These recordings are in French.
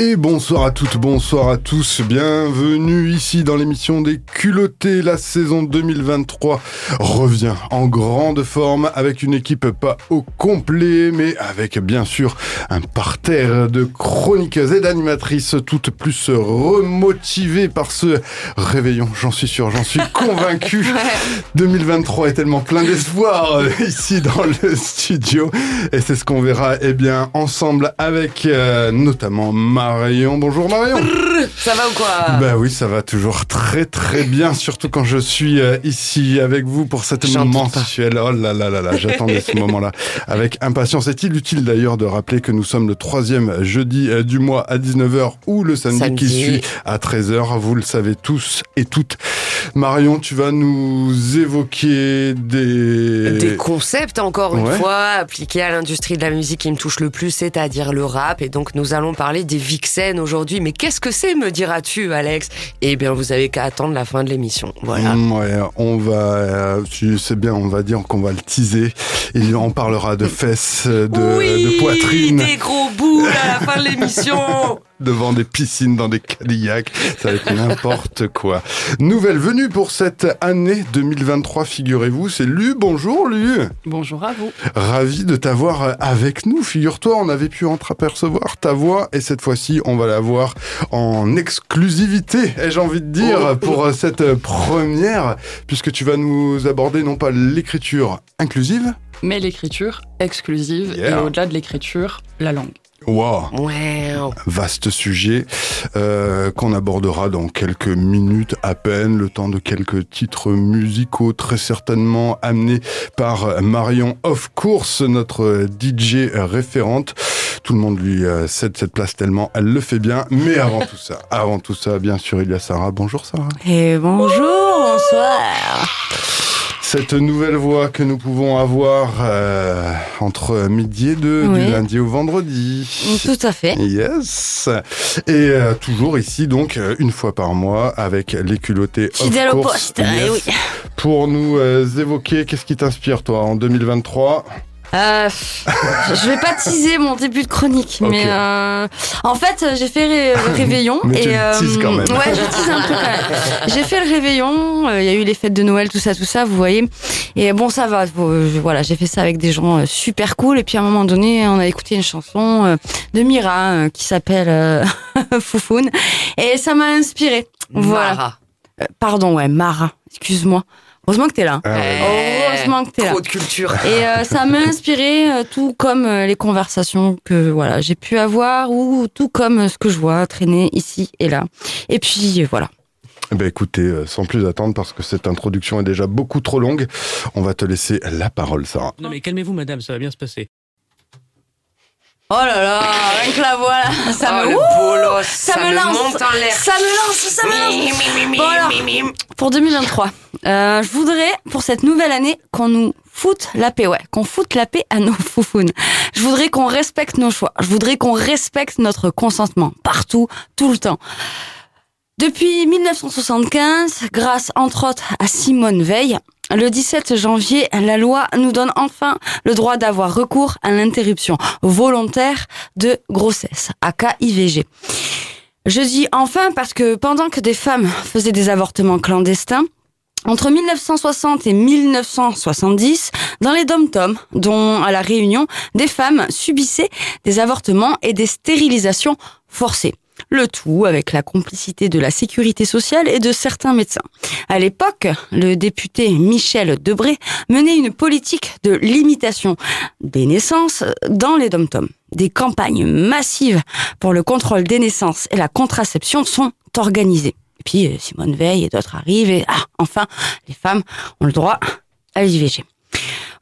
Et bonsoir à toutes, bonsoir à tous, bienvenue ici dans l'émission des culottés. La saison 2023 revient en grande forme avec une équipe pas au complet, mais avec bien sûr un parterre de chroniqueuses et d'animatrices toutes plus remotivées par ce réveillon, j'en suis sûr, j'en suis convaincu. 2023 est tellement plein d'espoir ici dans le studio et c'est ce qu'on verra eh bien ensemble avec euh, notamment Marion. Bonjour Marion. Ça va ou quoi? Bah oui, ça va toujours très très bien, surtout quand je suis euh, ici avec vous pour cette mensuelle. Oh là là là là, j'attendais ce moment-là avec impatience. Est-il utile d'ailleurs de rappeler que nous sommes le troisième jeudi euh, du mois à 19h ou le samedi, qui suit à 13h Vous le savez tous et toutes. Marion, tu vas nous évoquer des... Des concepts, encore une fois, appliqués à l'industrie de la musique qui me touche le plus, c'est-à-dire le rap. Et donc, nous allons parler des vixen aujourd'hui. Mais qu'est-ce que c'est, me diras-tu, Alex? Eh bien, vous avez qu'à attendre la fin de l'émission. Voilà. Mm, ouais, on va, euh, c'est bien, on va dire qu'on va le teaser. Et on parlera de fesses, de, de poitrine. des gros boules à la fin de l'émission devant des piscines dans des Cadillacs. Ça va être n'importe quoi. Nouvelle venue pour cette année 2023, figurez-vous. C'est Lu. Bonjour Lu. Bonjour à vous. Ravi de t'avoir avec nous. Figure-toi, on avait pu entreapercevoir ta voix et cette fois-ci, on va la voir en exclusivité, ai-je envie de dire, oh. pour cette première, puisque tu vas nous aborder non pas l'écriture inclusive, mais l'écriture exclusive et au-delà de l'écriture, la langue. Wow. Vaste sujet euh, qu'on abordera dans quelques minutes à peine, le temps de quelques titres musicaux très certainement amenés par Marion Of Course, notre DJ référente. Tout le monde lui euh, cède cette place tellement elle le fait bien. Mais avant tout ça, avant tout ça, bien sûr, il y a Sarah. Bonjour Sarah. Et bonjour, bonsoir cette nouvelle voix que nous pouvons avoir euh, entre midi et deux, du lundi au vendredi. Tout à fait. Yes. Et euh, toujours ici, donc, une fois par mois, avec les culottés. Fidèle au poste, eh oui. Pour nous évoquer, qu'est-ce qui t'inspire, toi, en 2023 euh, je vais pas teaser mon début de chronique, mais euh, en fait j'ai fait le réveillon mais et tu euh, quand même. ouais je tease un peu quand même. J'ai fait le réveillon, euh, il y a eu les fêtes de Noël, tout ça, tout ça, vous voyez. Et bon ça va, voilà j'ai fait ça avec des gens super cool et puis à un moment donné on a écouté une chanson de Mira qui s'appelle Foufoun et ça m'a inspiré. Voilà. Pardon ouais Mara, excuse-moi. Heureusement que t'es là. Ah Heureusement que t'es là. Trop de culture. Et euh, ça m'a inspiré, euh, tout comme euh, les conversations que voilà j'ai pu avoir, ou tout comme ce que je vois traîner ici et là. Et puis voilà. Ben écoutez, sans plus attendre, parce que cette introduction est déjà beaucoup trop longue, on va te laisser la parole, Sarah. Non mais calmez-vous, madame, ça va bien se passer. Oh là là, rien que la voix là, ça oh, me, bolos, ça, ça, me, lance, monte en l'air. ça me lance, ça me lance. Bon alors, pour 2023, euh, je voudrais pour cette nouvelle année qu'on nous foute la paix, ouais, qu'on foute la paix à nos foufounes. Je voudrais qu'on respecte nos choix. Je voudrais qu'on respecte notre consentement partout, tout le temps. Depuis 1975, grâce entre autres à Simone Veil, le 17 janvier, la loi nous donne enfin le droit d'avoir recours à l'interruption volontaire de grossesse, aka IVG. Je dis enfin parce que pendant que des femmes faisaient des avortements clandestins, entre 1960 et 1970, dans les dom-toms, dont à la Réunion, des femmes subissaient des avortements et des stérilisations forcées. Le tout avec la complicité de la sécurité sociale et de certains médecins. À l'époque, le député Michel Debré menait une politique de limitation des naissances dans les dom-toms. Des campagnes massives pour le contrôle des naissances et la contraception sont organisées. Et puis euh, Simone Veil et d'autres arrivent et ah, enfin, les femmes ont le droit à l'IVG.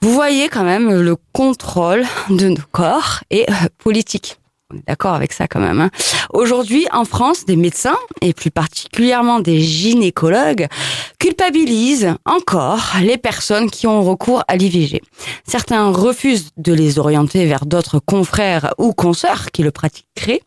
Vous voyez quand même le contrôle de nos corps est euh, politique. On est d'accord avec ça quand même. Hein. Aujourd'hui, en France, des médecins, et plus particulièrement des gynécologues, culpabilisent encore les personnes qui ont recours à l'IVG. Certains refusent de les orienter vers d'autres confrères ou consoeurs qui le pratiqueraient.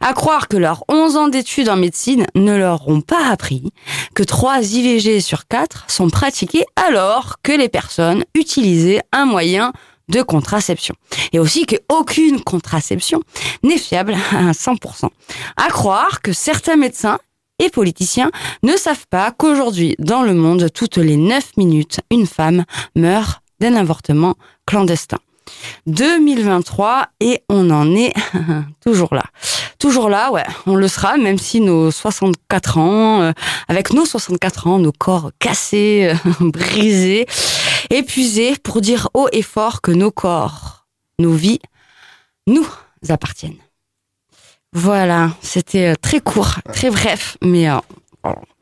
À croire que leurs 11 ans d'études en médecine ne leur ont pas appris que 3 IVG sur 4 sont pratiqués alors que les personnes utilisaient un moyen de contraception. Et aussi qu'aucune contraception n'est fiable à 100%. À croire que certains médecins et politiciens ne savent pas qu'aujourd'hui, dans le monde, toutes les 9 minutes, une femme meurt d'un avortement clandestin. 2023 et on en est toujours là. Toujours là, ouais, on le sera, même si nos 64 ans, euh, avec nos 64 ans, nos corps cassés, brisés, épuisés, pour dire haut et fort que nos corps, nos vies, nous appartiennent. Voilà, c'était euh, très court, très bref, mais euh,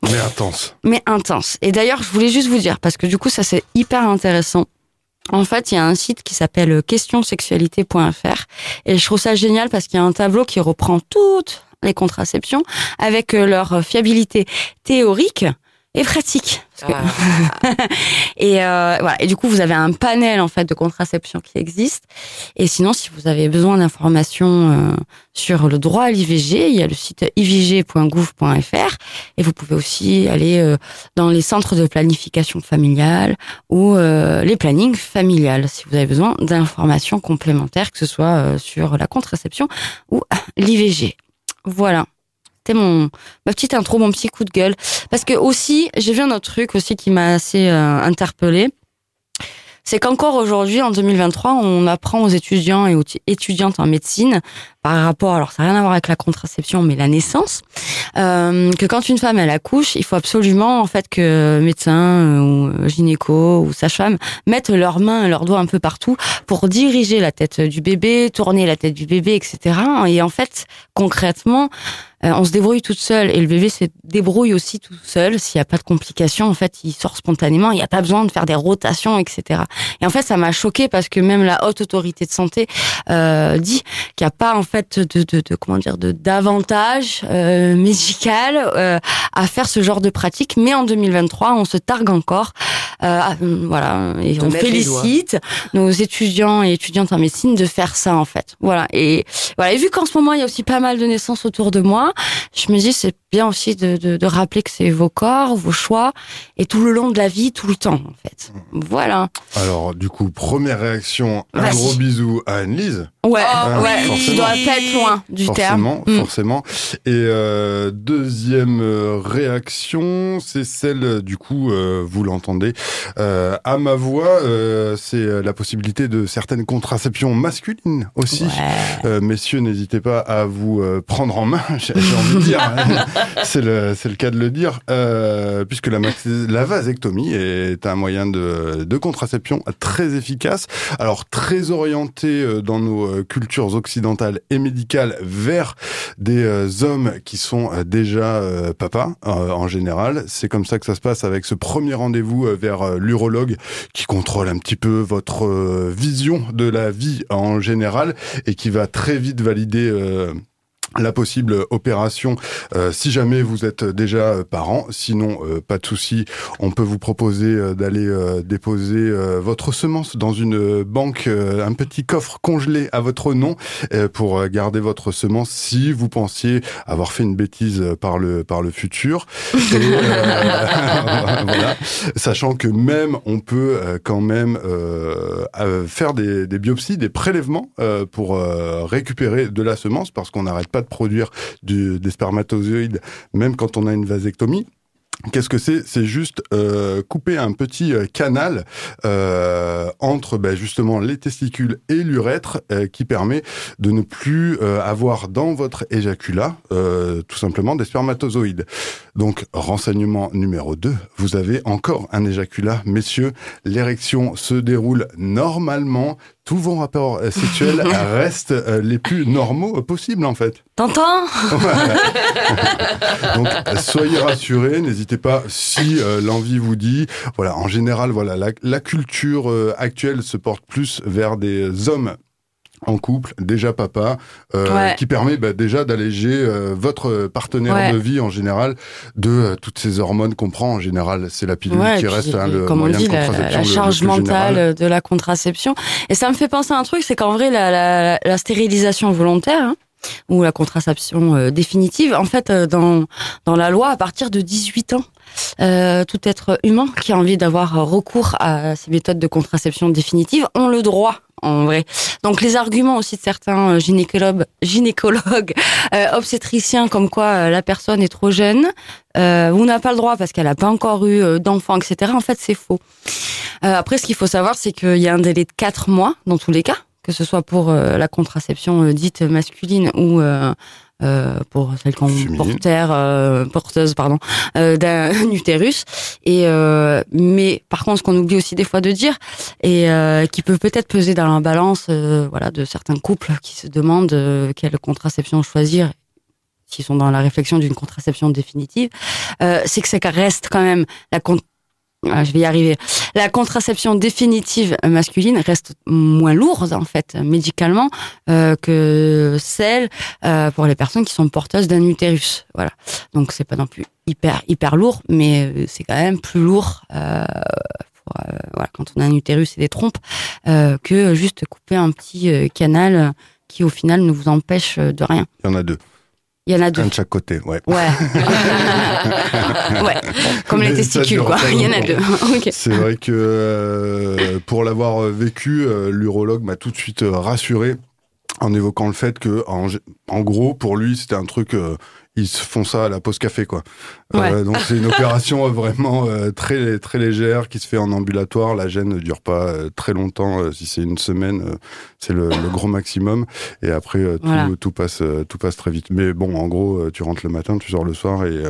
mais intense. Mais intense. Et d'ailleurs, je voulais juste vous dire, parce que du coup, ça c'est hyper intéressant. En fait, il y a un site qui s'appelle questionsexualité.fr et je trouve ça génial parce qu'il y a un tableau qui reprend toutes les contraceptions avec euh, leur fiabilité théorique et pratique. Ah. et euh, voilà. Et du coup, vous avez un panel en fait de contraception qui existe. Et sinon, si vous avez besoin d'informations euh, sur le droit à l'IVG, il y a le site ivg.gouv.fr et vous pouvez aussi aller euh, dans les centres de planification familiale ou euh, les plannings familiales si vous avez besoin d'informations complémentaires, que ce soit sur la contraception ou l'IVG. Voilà. C'était mon ma petite intro, mon petit coup de gueule. Parce que aussi, j'ai vu un autre truc aussi qui m'a assez euh, interpellée. C'est qu'encore aujourd'hui, en 2023, on apprend aux étudiants et aux étudiantes en médecine, par rapport, alors ça n'a rien à voir avec la contraception, mais la naissance, euh, que quand une femme elle accouche, il faut absolument en fait que médecin euh, ou gynéco ou sage-femme mettent leurs mains leurs doigts un peu partout pour diriger la tête du bébé, tourner la tête du bébé, etc. Et en fait, concrètement, euh, on se débrouille toute seule et le bébé se débrouille aussi tout seul. S'il n'y a pas de complications, en fait, il sort spontanément. Il n'y a pas besoin de faire des rotations, etc. Et en fait, ça m'a choqué parce que même la haute autorité de santé euh, dit qu'il n'y a pas en fait de, de, de comment dire de d'avantage euh, médical euh, à faire ce genre de pratique. Mais en 2023, on se targue encore. Euh, voilà, et on félicite nos étudiants et étudiantes en médecine de faire ça en fait. Voilà. Et voilà. Et vu qu'en ce moment, il y a aussi pas mal de naissances autour de moi je me dis c'est bien aussi de, de, rappeler que c'est vos corps, vos choix, et tout le long de la vie, tout le temps, en fait. Voilà. Alors, du coup, première réaction, un gros bisou à Anne-Lise. Ouais, oh, ouais, il doit pas être loin du forcément, terme. Mm. Forcément, Et euh, deuxième euh, réaction, c'est celle, du coup, euh, vous l'entendez, euh, à ma voix, euh, c'est la possibilité de certaines contraceptions masculines aussi. messieurs, n'hésitez pas à vous prendre en main, j'ai envie de dire. c'est le, le cas de le dire, puisque la, la vasectomie est un moyen de, de contraception très efficace, alors très orienté dans nos euh, cultures occidentales et médicales vers des euh, hommes qui sont euh, déjà papas en général. C'est comme ça que ça se passe avec ce premier rendez-vous vers l'urologue qui contrôle un petit peu votre vision de la vie en général et qui va très vite valider la possible opération euh, si jamais vous êtes déjà euh, parent. Sinon, euh, pas de souci, on peut vous proposer d'aller déposer votre semence dans une banque, un petit coffre congelé à votre nom pour garder votre semence si vous pensiez avoir fait une bêtise par le par le futur. voilà. Sachant que même on peut quand même faire des, des, biopsies, des prélèvements pour récupérer de la semence parce qu'on n'arrête pas produire du, des spermatozoïdes, même quand on a une vasectomie. Qu'est-ce que c'est? C'est juste euh, couper un petit euh, canal euh, entre ben, justement les testicules et l'urètre qui permet de ne plus avoir dans votre éjaculat tout simplement des spermatozoïdes. Donc renseignement numéro 2, vous avez encore un éjaculat. Messieurs, l'érection se déroule normalement tous vos rapports euh, sexuels restent euh, les plus normaux possibles en fait. T'entends Donc soyez rassurés, n'hésitez pas si euh, l'envie vous dit. Voilà, en général, voilà, la, la culture actuelle se porte plus vers des hommes en couple, déjà papa, euh, qui permet bah, déjà d'alléger euh, votre partenaire de vie en général de euh, toutes ces hormones qu'on prend en général. C'est la pilule qui reste hein, le comme moyen on dit, de contraception. La, charge mentale de la contraception. Et ça me fait penser à un truc, c'est qu'en vrai, la, la, la, stérilisation volontaire, hein, ou la contraception définitive. En fait, dans dans la loi, à partir de 18 ans, tout être humain qui a envie d'avoir recours à ces méthodes de contraception définitive ont le droit en vrai. Donc les arguments aussi de certains gynécologues, gynécologues obstétriciens comme quoi la personne est trop jeune, euh, ou n'a pas le droit parce qu'elle n'a pas encore eu d'enfant, etc. En fait, c'est faux. Euh, après, ce qu'il faut savoir, c'est qu'il y a un délai de 4 mois dans tous les cas, que ce soit pour euh, la contraception euh, dite masculine ou euh, pour celle qu'on porteur, porteuse pardon d'un utérus. Et mais par contre ce qu'on oublie aussi des fois de dire et qui peut peut-être peser dans la balance voilà de certains couples qui se demandent quelle contraception choisir qui sont dans la réflexion d'une contraception définitive, c'est que ça reste quand même la, ah, je vais y arriver. La contraception définitive masculine reste moins lourde en fait médicalement euh, que celle euh, pour les personnes qui sont porteuses d'un utérus. Voilà. Donc c'est pas non plus hyper hyper lourd, mais euh, c'est quand même plus lourd. Euh, voilà, quand on a un utérus et des trompes, que juste couper un petit canal qui au final ne vous empêche de rien. Il y en a deux. Il y en a deux. Un de chaque côté, ouais. Ouais. ouais. Comme les testicules, quoi. Il y en a deux. C'est vrai que euh, pour l'avoir vécu, euh, l'urologue m'a tout de suite euh, rassuré en évoquant le fait que, en, en gros, pour lui, c'était un truc ils se font ça à la pause café quoi. Euh, donc c'est une opération vraiment euh, très très légère qui se fait en ambulatoire. La gêne ne dure pas euh, très longtemps. si c'est une semaine, c'est le, le, gros maximum. Et après tout, tout, passe tout passe très vite. Mais bon, en gros, tu rentres le matin, tu sors le soir et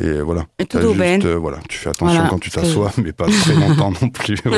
et voilà. Et tout juste, euh, voilà. Tu fais attention quand tu t'assois, mais pas très longtemps non plus.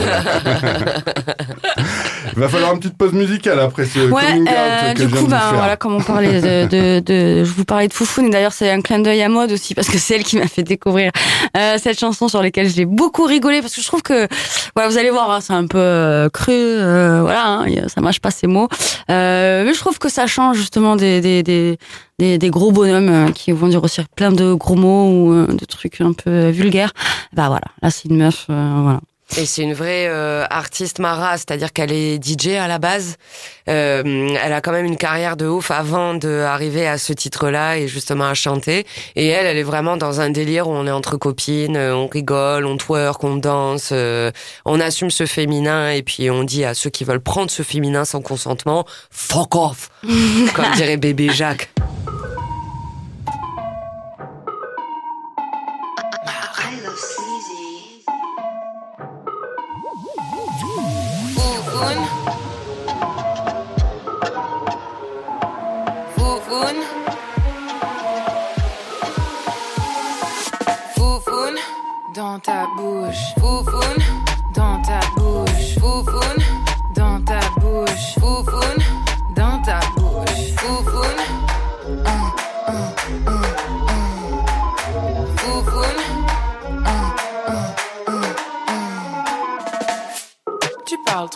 Il va falloir une petite pause musicale après ce ouais, coming out euh, que du je coup, bah, voilà, comme on parlait de, de, de, je vous parlais de Foufoune, et d'ailleurs c'est un clin d'œil à mode aussi parce que c'est elle qui m'a fait découvrir euh, cette chanson sur laquelle j'ai beaucoup rigolé parce que je trouve que, voilà, vous allez voir, hein, c'est un peu euh, cru, euh, voilà, hein, ça marche pas ces mots, euh, mais je trouve que ça change justement des, des, des des, des, gros bonhommes qui vont dire aussi plein de gros mots ou de trucs un peu vulgaires. Bah voilà, là c'est une meuf, voilà. Et c'est une vraie euh, artiste Mara, c'est-à-dire qu'elle est DJ à la base. Euh, elle a quand même une carrière de ouf avant d'arriver à ce titre-là et justement à chanter. Et elle, elle est vraiment dans un délire où on est entre copines, euh, on rigole, on twerk, on danse, euh, on assume ce féminin et puis on dit à ceux qui veulent prendre ce féminin sans consentement, fuck off, comme dirait bébé Jacques.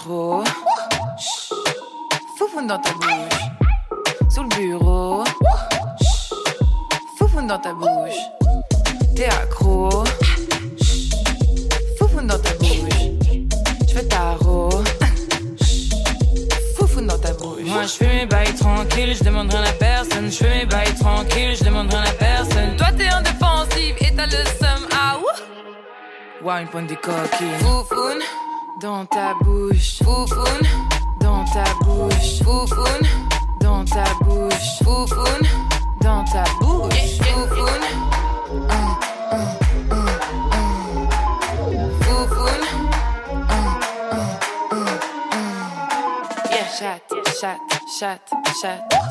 Trop. Ouh. Ouais, une pointe de coquille. Foufoune dans ta bouche. Foufoune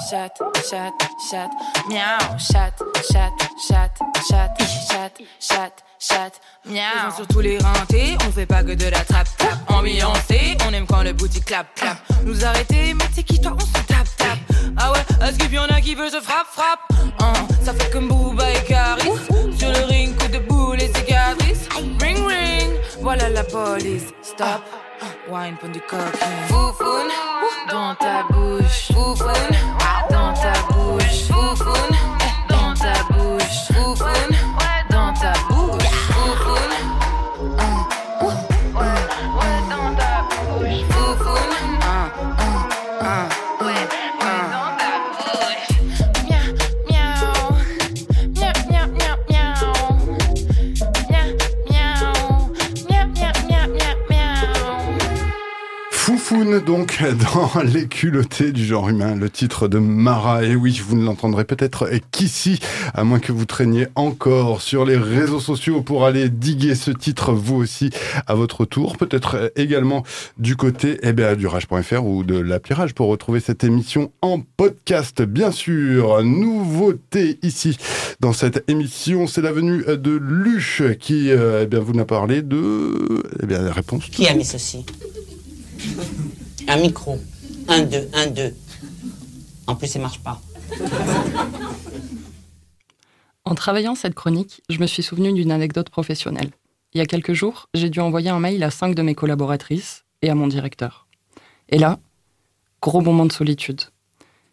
chat, chat, chat, miaou, chat, chat, chat, chat, chat, chat, chat, miaou. sur tous les rentés, on fait pas que de la trap trap. Ambiancé, on aime quand le boutique clap clap. Nous arrêter, mais c'est qui toi, on se tape tape. Ah ouais, est-ce qu'il y en a qui veut se frappe frappe? Hein, ça fait comme Booba et Caris. Sur le ring, coup de boule et cicatrices. Ring ring, voilà la police. Stop. Wine pour du cocaine. Foufoune dans ta bouche. Foufoune dans ta bouche. Foufoune dans ta bouche. Foufoune Foufoune, donc, dans Les culottés du genre humain, le titre de Mara. Et oui, vous ne l'entendrez peut-être qu'ici, à moins que vous traîniez encore sur les réseaux sociaux pour aller diguer ce titre, vous aussi, à votre tour. Peut-être également du côté eh bien, du rage.fr ou de l'appli Rage pour retrouver cette émission en podcast, bien sûr. Nouveauté ici, dans cette émission, c'est la venue de Luche qui, euh, eh bien, vous n'a parlé de, eh bien, réponse. Qui a mis ceci? Un micro. Un, deux, un, deux. En plus, ça marche pas. En travaillant cette chronique, je me suis souvenu d'une anecdote professionnelle. Il y a quelques jours, j'ai dû envoyer un mail à cinq de mes collaboratrices et à mon directeur. Et là, gros moment de solitude.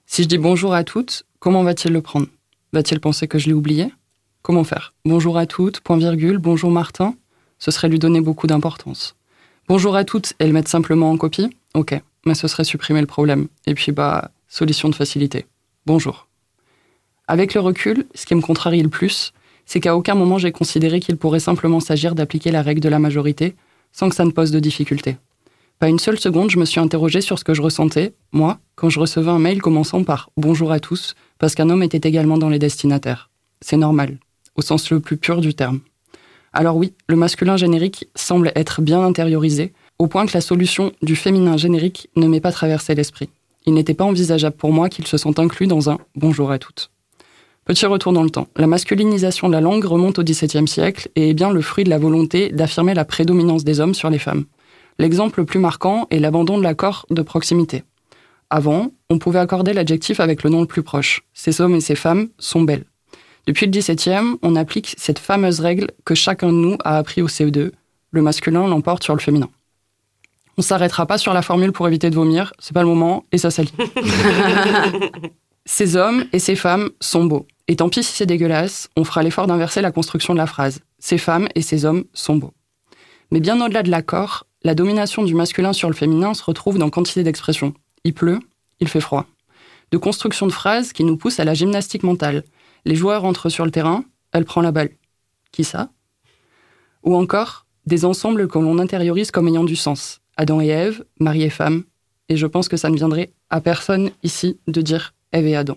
Si je dis bonjour à toutes, comment va-t-il le prendre? Va-t-il penser que je l'ai oublié? Comment faire? Bonjour à toutes, point virgule, bonjour Martin Ce serait lui donner beaucoup d'importance. Bonjour à toutes et le mettre simplement en copie Ok, mais ce serait supprimer le problème. Et puis, bah, solution de facilité. Bonjour. Avec le recul, ce qui me contrarie le plus, c'est qu'à aucun moment j'ai considéré qu'il pourrait simplement s'agir d'appliquer la règle de la majorité sans que ça ne pose de difficultés. Pas une seule seconde, je me suis interrogé sur ce que je ressentais, moi, quand je recevais un mail commençant par Bonjour à tous, parce qu'un homme était également dans les destinataires. C'est normal, au sens le plus pur du terme. Alors oui, le masculin générique semble être bien intériorisé, au point que la solution du féminin générique ne m'est pas traversé l'esprit. Il n'était pas envisageable pour moi qu'ils se sentent inclus dans un bonjour à toutes. Petit retour dans le temps. La masculinisation de la langue remonte au XVIIe siècle et est bien le fruit de la volonté d'affirmer la prédominance des hommes sur les femmes. L'exemple le plus marquant est l'abandon de l'accord de proximité. Avant, on pouvait accorder l'adjectif avec le nom le plus proche. Ces hommes et ces femmes sont belles. Depuis le XVIIe, on applique cette fameuse règle que chacun de nous a appris au CE2. Le masculin l'emporte sur le féminin. On s'arrêtera pas sur la formule pour éviter de vomir, c'est pas le moment, et ça salit. ces hommes et ces femmes sont beaux. Et tant pis si c'est dégueulasse, on fera l'effort d'inverser la construction de la phrase. Ces femmes et ces hommes sont beaux. Mais bien au-delà de l'accord, la domination du masculin sur le féminin se retrouve dans quantité d'expressions. Il pleut, il fait froid. De construction de phrases qui nous poussent à la gymnastique mentale. Les joueurs entrent sur le terrain, elle prend la balle. Qui ça? Ou encore, des ensembles que l'on intériorise comme ayant du sens. Adam et Ève, mari et femme, et je pense que ça ne viendrait à personne ici de dire Ève et Adam.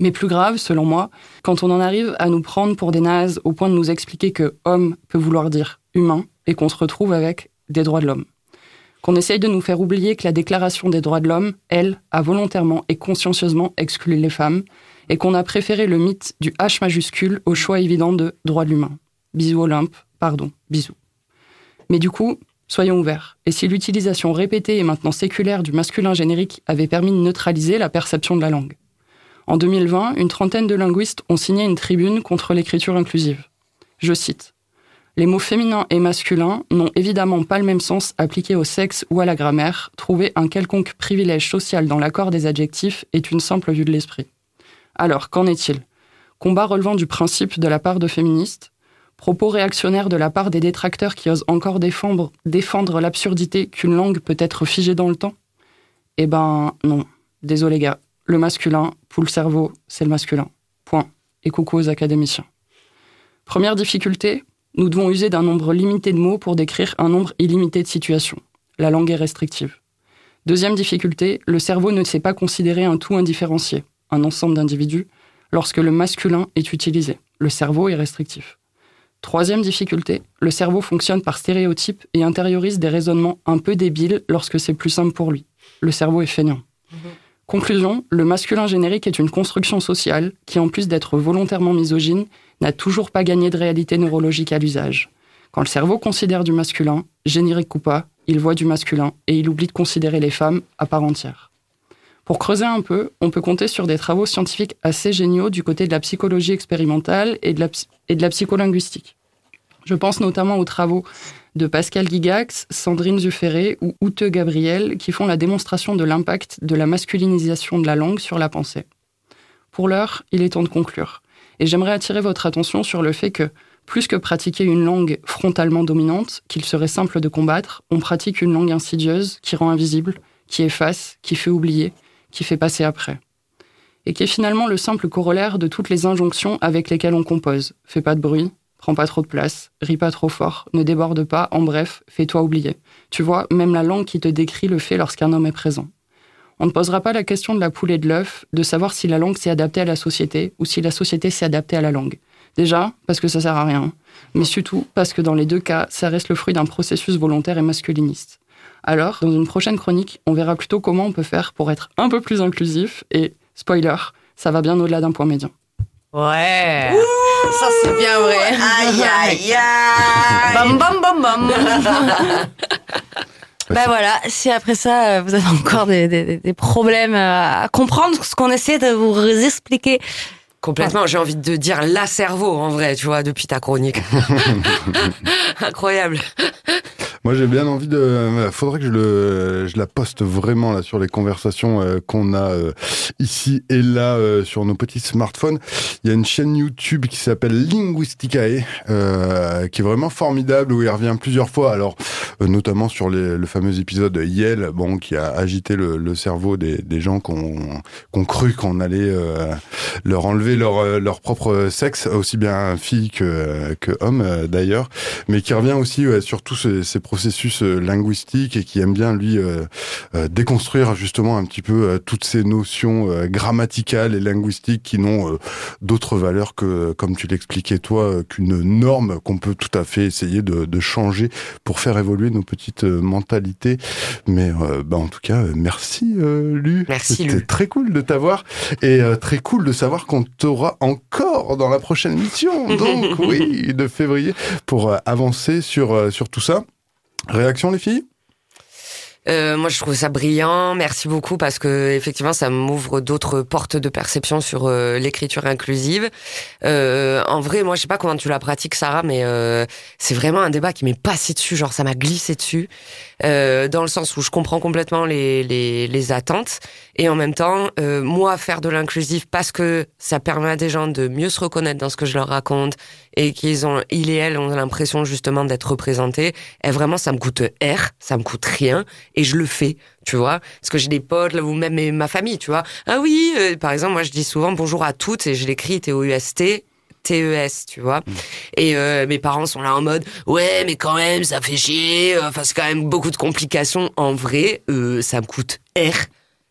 Mais plus grave, selon moi, quand on en arrive à nous prendre pour des nazes au point de nous expliquer que homme peut vouloir dire humain et qu'on se retrouve avec des droits de l'homme. Qu'on essaye de nous faire oublier que la Déclaration des droits de l'homme, elle, a volontairement et consciencieusement exclu les femmes et qu'on a préféré le mythe du H majuscule au choix évident de droit de l'humain. Bisous Olympe, pardon, bisous. Mais du coup, Soyons ouverts. Et si l'utilisation répétée et maintenant séculaire du masculin générique avait permis de neutraliser la perception de la langue En 2020, une trentaine de linguistes ont signé une tribune contre l'écriture inclusive. Je cite Les mots féminins et masculins n'ont évidemment pas le même sens appliqué au sexe ou à la grammaire. Trouver un quelconque privilège social dans l'accord des adjectifs est une simple vue de l'esprit. Alors, qu'en est-il? Combat relevant du principe de la part de féministes? Propos réactionnaires de la part des détracteurs qui osent encore défendre, l'absurdité qu'une langue peut être figée dans le temps? Eh ben non. Désolé gars. Le masculin, pour le cerveau, c'est le masculin. Point. Et coucou aux académiciens. Première difficulté, nous devons user d'un nombre limité de mots pour décrire un nombre illimité de situations. La langue est restrictive. Deuxième difficulté, le cerveau ne sait pas considérer un tout indifférencié, un ensemble d'individus, lorsque le masculin est utilisé. Le cerveau est restrictif. Troisième difficulté, le cerveau fonctionne par stéréotypes et intériorise des raisonnements un peu débiles lorsque c'est plus simple pour lui. Le cerveau est feignant. Mhm. Conclusion, le masculin générique est une construction sociale qui, en plus d'être volontairement misogyne, n'a toujours pas gagné de réalité neurologique à l'usage. Quand le cerveau considère du masculin, générique ou pas, il voit du masculin et il oublie de considérer les femmes à part entière. Pour creuser un peu, on peut compter sur des travaux scientifiques assez géniaux du côté de la psychologie expérimentale et de la, psycholinguistique. Je pense notamment aux travaux de Pascal Gigax, Sandrine Zufferet ou Ute Gabriel qui font la démonstration de l'impact de la masculinisation de la langue sur la pensée. Pour l'heure, il est temps de conclure. Et j'aimerais attirer votre attention sur le fait que, plus que pratiquer une langue frontalement dominante, qu'il serait simple de combattre, on pratique une langue insidieuse qui rend invisible, qui efface, qui fait oublier, qui fait passer après. Et qui est finalement le simple corollaire de toutes les injonctions avec lesquelles on compose. Fais pas de bruit, Prends pas trop de place, ris pas trop fort, ne déborde pas, en bref, fais-toi oublier. Tu vois, même la langue qui te décrit le fait lorsqu'un homme est présent. On ne posera pas la question de la poule et de l'œuf, de savoir si la langue s'est adaptée à la société ou si la société s'est adaptée à la langue. Déjà, parce que ça sert à rien, mais surtout parce que dans les deux cas, ça reste le fruit d'un processus volontaire et masculiniste. Alors, dans une prochaine chronique, on verra plutôt comment on peut faire pour être un peu plus inclusif et, spoiler, ça va bien au-delà d'un point médian. Ouais. ça c'est bien vrai. Aïe aïe aïe. bam bam bam bam. Ben voilà, si après ça euh, vous avez encore des, des, des problèmes à comprendre ce qu'on essaie de vous expliquer, Complètement, j'ai envie de dire la cerveau en vrai, tu vois, depuis ta chronique. Incroyable. Moi, j'ai bien envie de. Euh, faudrait que je le, je la poste vraiment là sur les conversations euh, qu'on a euh, ici et là sur nos petits smartphones. Il y a une chaîne YouTube qui s'appelle Linguisticae, qui est vraiment formidable où il revient plusieurs fois. Alors, notamment sur les, le fameux épisode Yale, bon, qui a agité le, le cerveau des, des gens qu'on qu'on cru qu'on allait leur enlever leur leur propre sexe, aussi bien fille que que homme d'ailleurs, mais qui revient aussi sur tous ces, ces processus euh, linguistique et qui aime bien lui euh, euh, déconstruire justement un petit peu toutes ces notions grammaticales et linguistiques qui n'ont d'autres valeurs que, comme tu l'expliquais toi, qu'une norme qu'on peut tout à fait essayer de, de, changer pour faire évoluer nos petites mentalités. Mais bah, en tout cas, merci Lu. Merci C'était très cool de t'avoir et très cool de savoir qu'on t'aura encore dans la prochaine mission. Donc oui, de février pour avancer sur sur tout ça. Réaction les filles? Euh, moi, je trouve ça brillant. Merci beaucoup parce que effectivement, ça m'ouvre d'autres portes de perception sur euh, l'écriture inclusive. Euh, en vrai, moi, je sais pas comment tu la pratiques, Sarah, mais euh, c'est vraiment un débat qui m'est passé dessus. Genre, ça m'a glissé dessus, euh, dans le sens où je comprends complètement les, les, les attentes et en même temps, moi, faire de l'inclusif parce que ça permet à des gens de mieux se reconnaître dans ce que je leur raconte et qu'ils ont, il et elle ont l'impression justement d'être représentés. Et vraiment, ça me coûte R, ça me coûte rien et je le fais, tu vois. Parce que j'ai des potes, ou même ma famille, tu vois. Ah oui, euh, par exemple, moi je dis souvent bonjour à toutes et je l'écris T-O-U-S-T. TES, tu vois. Mm. Et euh, mes parents sont là en mode ouais, mais quand même, ça fait chier. Enfin, c'est quand même beaucoup de complications. En vrai, euh, ça me coûte R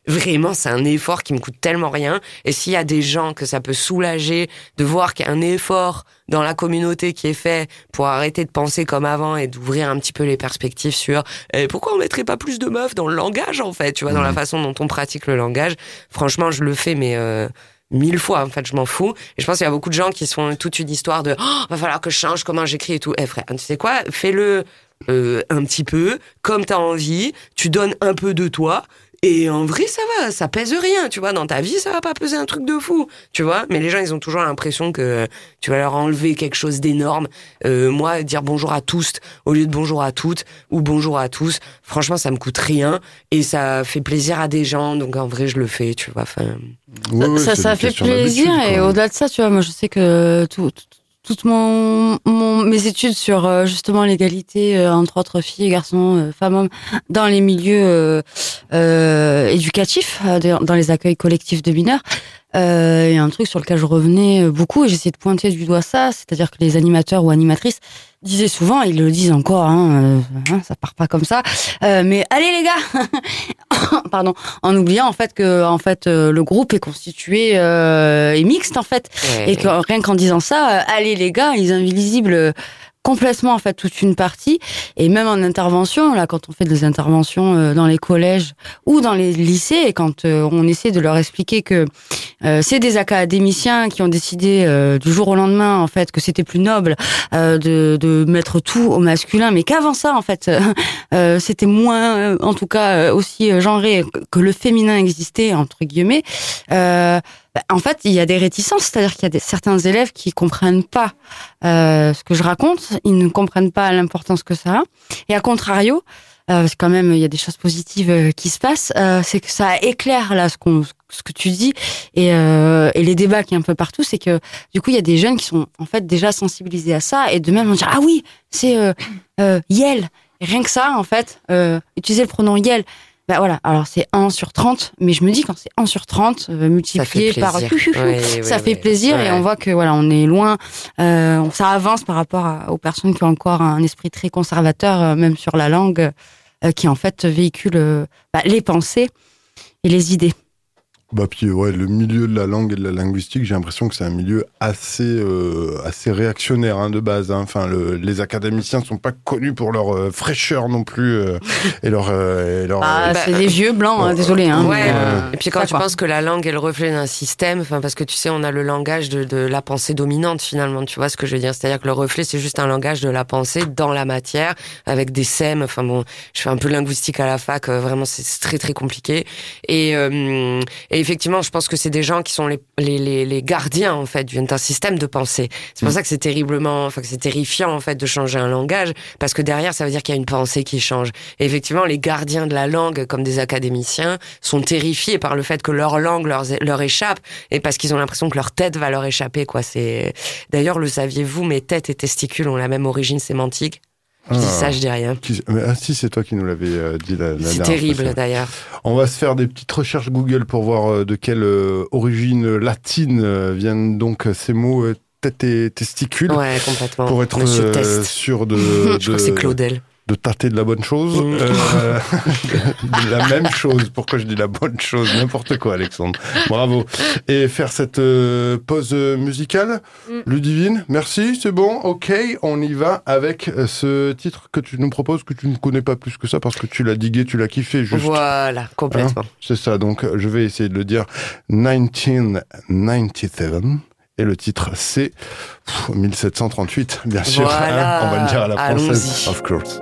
Vraiment, c'est un effort qui me coûte tellement rien. Et s'il y a des gens que ça peut soulager de voir qu'il y a un effort dans la communauté qui est fait pour arrêter de penser comme avant et d'ouvrir un petit peu les perspectives sur eh, pourquoi on mettrait pas plus de meufs dans le langage en fait, tu vois, dans la façon dont on pratique le langage. Franchement, je le fais, mais euh, mille fois en fait je m'en fous. Et je pense qu'il y a beaucoup de gens qui sont toute une histoire de oh, va falloir que je change comment j'écris et tout. Eh frère tu sais quoi? Fais-le euh, un petit peu comme t'as envie. Tu donnes un peu de toi et en vrai, ça va, ça pèse rien, tu vois. Dans ta vie, ça va pas peser un truc de fou, tu vois. Mais les gens, ils ont toujours l'impression que tu vas leur enlever quelque chose d'énorme. Euh, moi, dire bonjour à tous au lieu de bonjour à toutes ou bonjour à tous, franchement, ça me coûte rien et ça fait plaisir à des gens. Donc en vrai, je le fais, tu vois. Enfin, ça, ça, fait plaisir et au-delà de ça, tu vois, moi, je sais que tout toutes mon, mes études sur euh, justement l'égalité euh, entre autres filles et garçons, euh, femmes, hommes, dans les milieux euh, éducatifs, dans les accueils collectifs de mineurs. Euh, il y a un truc sur lequel je revenais beaucoup et j'essayais de pointer du doigt ça, c'est-à-dire que les animateurs ou animatrices disaient souvent, ils le disent encore, hein, hein, ça part pas comme ça, euh, mais allez les gars, pardon, en oubliant en fait que en fait le groupe est constitué euh, et mixte en fait, et que rien qu'en disant ça, allez les gars, les invisibles complètement en fait toute une partie. Et même en intervention là quand on fait des interventions euh, dans les collèges ou dans les lycées et quand euh, on essaie de leur expliquer que euh, c'est des académiciens qui ont décidé du jour au lendemain en fait que c'était plus noble de, de mettre tout au masculin. Mais qu'avant ça en fait c'était moins en tout cas aussi genré que le féminin existait entre guillemets en fait, il y a des réticences, c'est-à-dire qu'il y a des, certains élèves qui comprennent pas euh, ce que je raconte, ils ne comprennent pas l'importance que ça a. Et à contrario, euh, quand même, il y a des choses positives euh, qui se passent, euh, c'est que ça éclaire là ce qu'on ce que tu dis. Et, euh, et les débats qui est un peu partout, c'est que du coup il y a des jeunes qui sont en fait déjà sensibilisés à ça. Et de même on dit ah oui c'est euh, euh, Yel rien que ça en fait utiliser le pronom Yel Bah voilà, alors c'est 1 sur 30, mais je me dis quand c'est 1 sur 30 euh, multiplié par Oui, ça oui, fait plaisir et on voit que voilà, on est loin, euh, ça avance par rapport à- aux personnes qui ont encore un esprit très conservateur, euh, même sur la langue, euh, qui en fait véhicule bah, les pensées et les idées. Bah puis ouais, le milieu de la langue et de la linguistique, j'ai l'impression que c'est un milieu assez euh, assez réactionnaire hein, de base. hein. Enfin, le- les académiciens sont pas connus pour leur euh, fraîcheur non plus euh, et leur euh, et leur. Ah, euh, c'est des vieux blancs, hein, euh, désolé. Hein, Ouais. euh, Et puis quand ça, tu quoi. penses que la langue est le reflet d'un système, enfin parce que tu sais, on a le langage de, de la pensée dominante finalement. Tu vois ce que je veux dire? C'est-à-dire que le reflet, c'est juste un langage de la pensée dans la matière avec des sèmes. Enfin bon, je fais un peu de linguistique à la fac. euh, vraiment, c'est c'est très très compliqué. Et, euh, et effectivement, je pense que c'est des gens qui sont les, les, les, les gardiens en fait d'un système de pensée. C'est pour ça que c'est terriblement, enfin que c'est terrifiant en fait de changer un langage parce que derrière, ça veut dire qu'il y a une pensée qui change. Et effectivement, les gardiens de la langue, comme des académiciens, sont terrifiés par le fait que leur langue leur, leur échappe et parce qu'ils ont l'impression que leur tête va leur échapper. Quoi. C'est d'ailleurs, le saviez-vous, mais tête et testicules ont la même origine sémantique? Je dis Ah. ça, je dis rien. qui- mais, ah si, c'est toi qui nous l'avais euh, dit la, la C'est terrible d'ailleurs. On va se faire des petites recherches Google pour voir euh, de quelle euh, origine latine euh, viennent donc ces mots euh, tête et testicules. Ouais, complètement. Pour être euh, sûr de, je crois que c'est de- Claudel. De tâter de la bonne chose. Mm. Euh, de la même chose. Pourquoi je dis la bonne chose? N'importe quoi, Alexandre. Bravo. Et faire cette euh, pause musicale? Mm. Ludivine, merci, c'est bon. Ok, on y va avec euh, ce titre que tu nous proposes, que tu ne connais pas plus que ça, parce que tu l'as digué, tu l'as kiffé juste. Voilà, complètement. C'est ça, donc je vais essayer de le dire. 1997. Et le titre, c'est pff, 1738, bien sûr. Voilà. hein, on va le dire à la française, of course.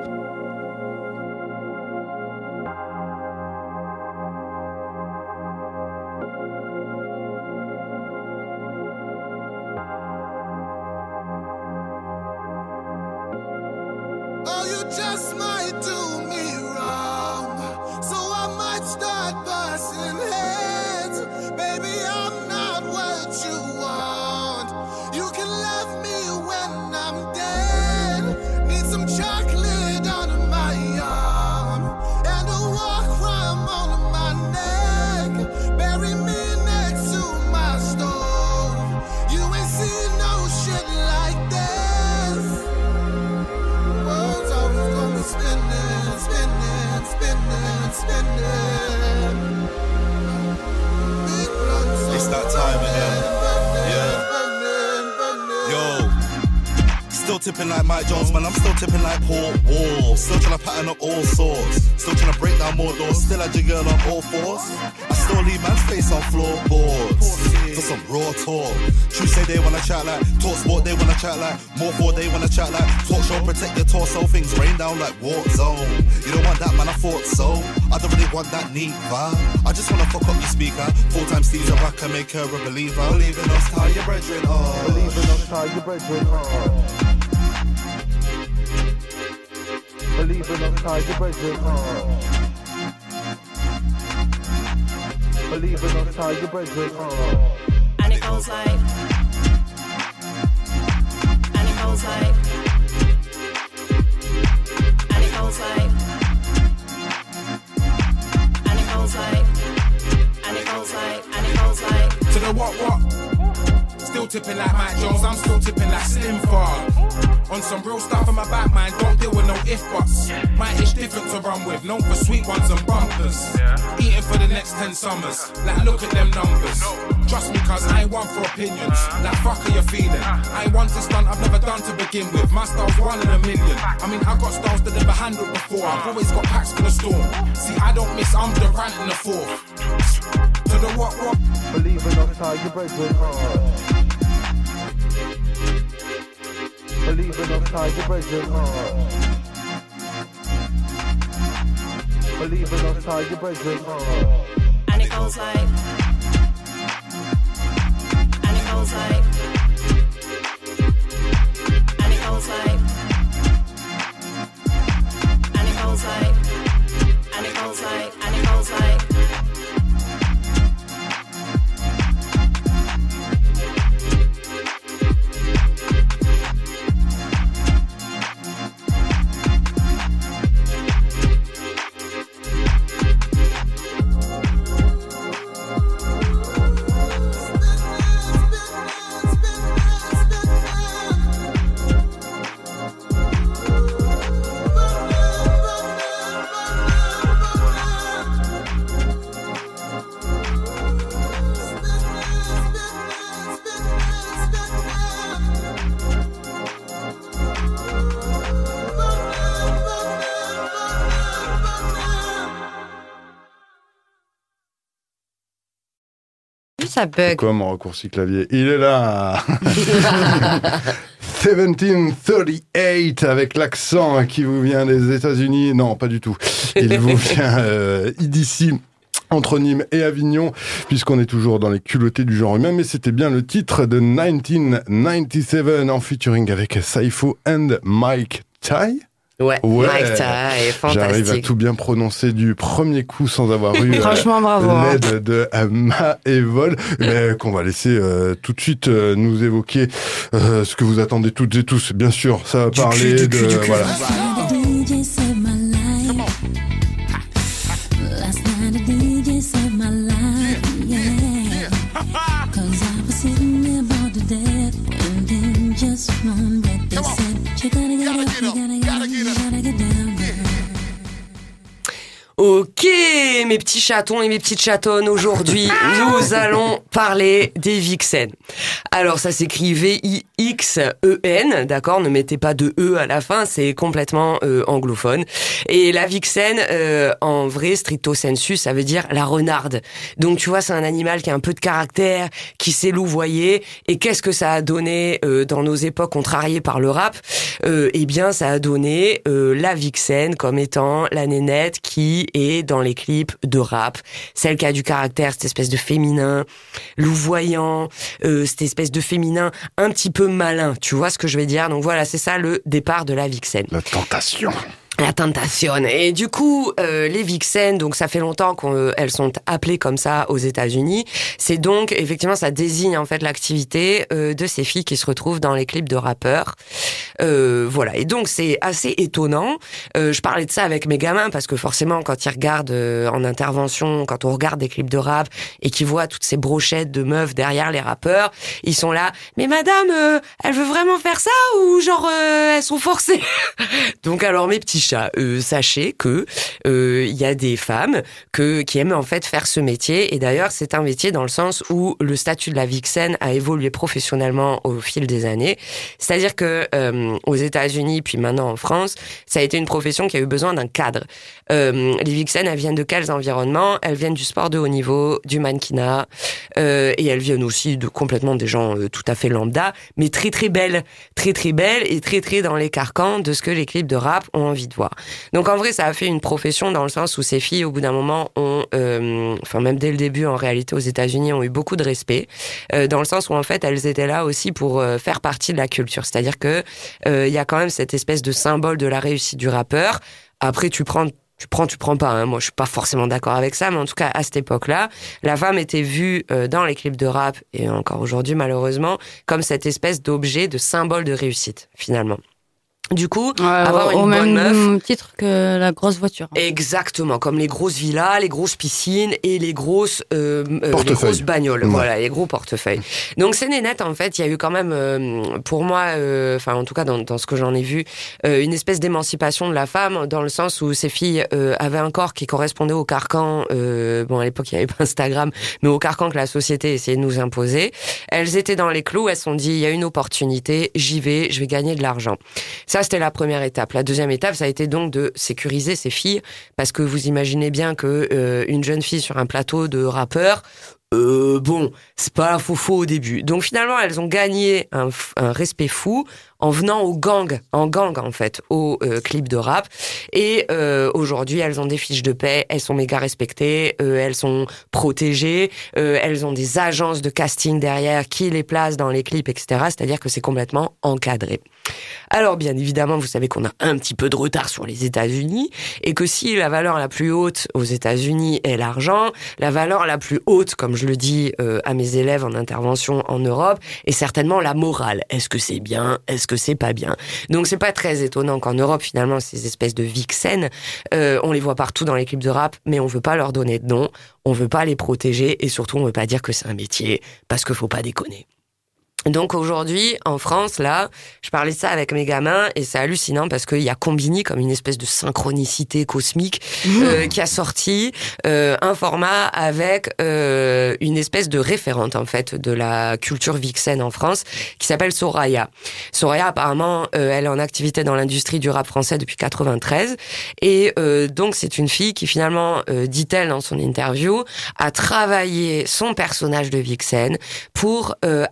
Chat like. More for they wanna chat like. Talk show, protect your torso. Things rain down like war zone. You don't want that, man. I thought so. I don't really want that neat vibe. I just wanna fuck up your speaker. Full time Steve's a rocker, make her a believer. Believe in us, tie your brethren on. Believe in us, tie your brethren on. Believe in us, tie your brethren on. Believe in us, tie your brethren on. And it goes like. Tipping like Mike Jones, I'm still tipping like Slim Fog. On some real stuff in my back, man, don't deal with no if buts. My ish different to run with, known for sweet ones and bumpers. Eating for the next 10 summers, like look at them numbers. Trust me, cuz I ain't one for opinions. Like fuck are you feeling? I ain't one to stunt I've never done to begin with. My style's one in a million. I mean, I got styles that never handled before. I've always got packs for the storm. See, I don't miss, I'm the Durant in the fourth. To the what what? Believe in us, tie you brethren on. Believe believe Believing outside the bedroom heart. Believing outside the bedroom heart. And it goes like. And it goes like. Ça bug Quoi mon raccourci clavier Il est là 1738 avec l'accent qui vous vient des États-Unis. Non, pas du tout. Il vous vient euh, d'ici entre Nîmes et Avignon, puisqu'on est toujours dans les culottés du genre humain, mais c'était bien le titre de 1997 en featuring avec Saifo and Mike Tai. Ouais, Ouais. J'arrive à tout bien prononcer du premier coup sans avoir eu euh, Franchement, bravo. hein. l'aide de Ama et Vol, mais qu'on va laisser euh, tout de suite euh, nous évoquer euh, ce que vous attendez toutes et tous. Bien sûr, ça va parler cul, du cul, de du cul. voilà. Ok, mes petits chatons et mes petites chatonnes, aujourd'hui, nous allons parler des Vixen. Alors, ça s'écrit V-I-X-E-N, d'accord Ne mettez pas de E à la fin, c'est complètement euh, anglophone. Et la Vixen, euh, en vrai, stricto sensu, ça veut dire la renarde. Donc, tu vois, c'est un animal qui a un peu de caractère, qui sait louvoyer. Et qu'est-ce que ça a donné euh, dans nos époques contrariées par le rap? Euh, Eh bien, ça a donné euh, la Vixen comme étant la nénette qui est dans les clips de rap, celle qui a du caractère, cette espèce de féminin louvoyant, euh, cette espèce de féminin un petit peu malin, tu vois ce que je vais dire? Donc voilà, c'est ça le départ de la Vixen. La tentation. La tentation. Et du coup, euh, les vixen, donc ça fait longtemps qu'elles sont appelées comme ça aux États-Unis. C'est donc effectivement ça désigne en fait l'activité euh, de ces filles qui se retrouvent dans les clips de rappeurs. Euh, voilà. Et donc c'est assez étonnant. Euh, je parlais de ça avec mes gamins parce que forcément quand ils regardent euh, en intervention, quand on regarde des clips de rap et qu'ils voient toutes ces brochettes de meufs derrière les rappeurs, ils sont là. Mais madame, euh, elle veut vraiment faire ça ou genre euh, elles sont forcées donc alors mes petits euh, sachez que euh, il y a des femmes que qui aiment en fait faire ce métier et d'ailleurs c'est un métier dans le sens où le statut de la vixen a évolué professionnellement au fil des années. C'est-à-dire que euh, aux États-Unis puis maintenant en France, ça a été une profession qui a eu besoin d'un cadre. Euh, les vixen, elles viennent de quels environnements? Elles viennent du sport de haut niveau, du mannequinat euh, et elles viennent aussi de complètement des gens tout à fait lambda, mais très très belles, très très belles et très très dans les carcans de ce que les clips de rap ont envie de voir. Donc en vrai, ça a fait une profession dans le sens où ces filles, au bout d'un moment, ont, euh, enfin même dès le début, en réalité, aux États-Unis, ont eu beaucoup de respect, euh, dans le sens où en fait, elles étaient là aussi pour euh, faire partie de la culture. C'est-à-dire que euh, il y a quand même cette espèce de symbole de la réussite du rappeur. Après, tu prends tu prends, tu prends pas. Hein. Moi, je suis pas forcément d'accord avec ça, mais en tout cas, à cette époque-là, la femme était vue dans les clips de rap et encore aujourd'hui, malheureusement, comme cette espèce d'objet, de symbole de réussite, finalement. Du coup, Ouais, avoir au une bonne même meuf. titre que la grosse voiture. Exactement, comme les grosses villas, les grosses piscines et les grosses, euh, euh, les grosses bagnoles. Ouais. Voilà, les gros portefeuilles. Donc c'est nénette en fait. Il y a eu quand même, euh, pour moi, euh, enfin en tout cas dans, dans ce que j'en ai vu, euh, une espèce d'émancipation de la femme dans le sens où ces filles euh, avaient un corps qui correspondait au carcan. Euh, bon, à l'époque il n'y avait pas Instagram, mais au carcan que la société essayait de nous imposer. Elles étaient dans les clous. Elles se sont dit il y a une opportunité, j'y vais, je vais gagner de l'argent. Ça, c'était la première étape. La deuxième étape, ça a été donc de sécuriser ces filles, parce que vous imaginez bien que euh, une jeune fille sur un plateau de rappeur, euh, bon, c'est pas faux faux au début. Donc finalement, elles ont gagné un respect fou en venant au gang, en gang en fait, au euh, clip de rap. Et euh, aujourd'hui, elles ont des fiches de paix, elles sont méga respectées, euh, elles sont protégées, euh, elles ont des agences de casting derrière qui les placent dans les clips, etc. C'est-à-dire que c'est complètement encadré. Alors bien évidemment, vous savez qu'on a un petit peu de retard sur les États-Unis et que si la valeur la plus haute aux États-Unis est l'argent, la valeur la plus haute, comme je le dis euh, à mes élèves en intervention en Europe, est certainement la morale. Est-ce que c'est bien? Que c'est pas bien Donc c'est pas très étonnant qu'en Europe finalement ces espèces de vixen, euh, on les voit partout dans les clips de rap, mais on veut pas leur donner de nom, on veut pas les protéger et surtout on veut pas dire que c'est un métier parce qu'il faut pas déconner. Donc aujourd'hui, en France, là, je parlais de ça avec mes gamins et c'est hallucinant parce qu'il y a Combini comme une espèce de synchronicité cosmique euh, qui a sorti euh, un format avec euh, une espèce de référente en fait de la culture vixen en France qui s'appelle Soraya. Soraya apparemment, euh, elle est en activité dans l'industrie du rap français depuis 93 et euh, donc c'est une fille qui finalement, euh, dit-elle dans son interview, a travaillé son personnage de vixen pour euh,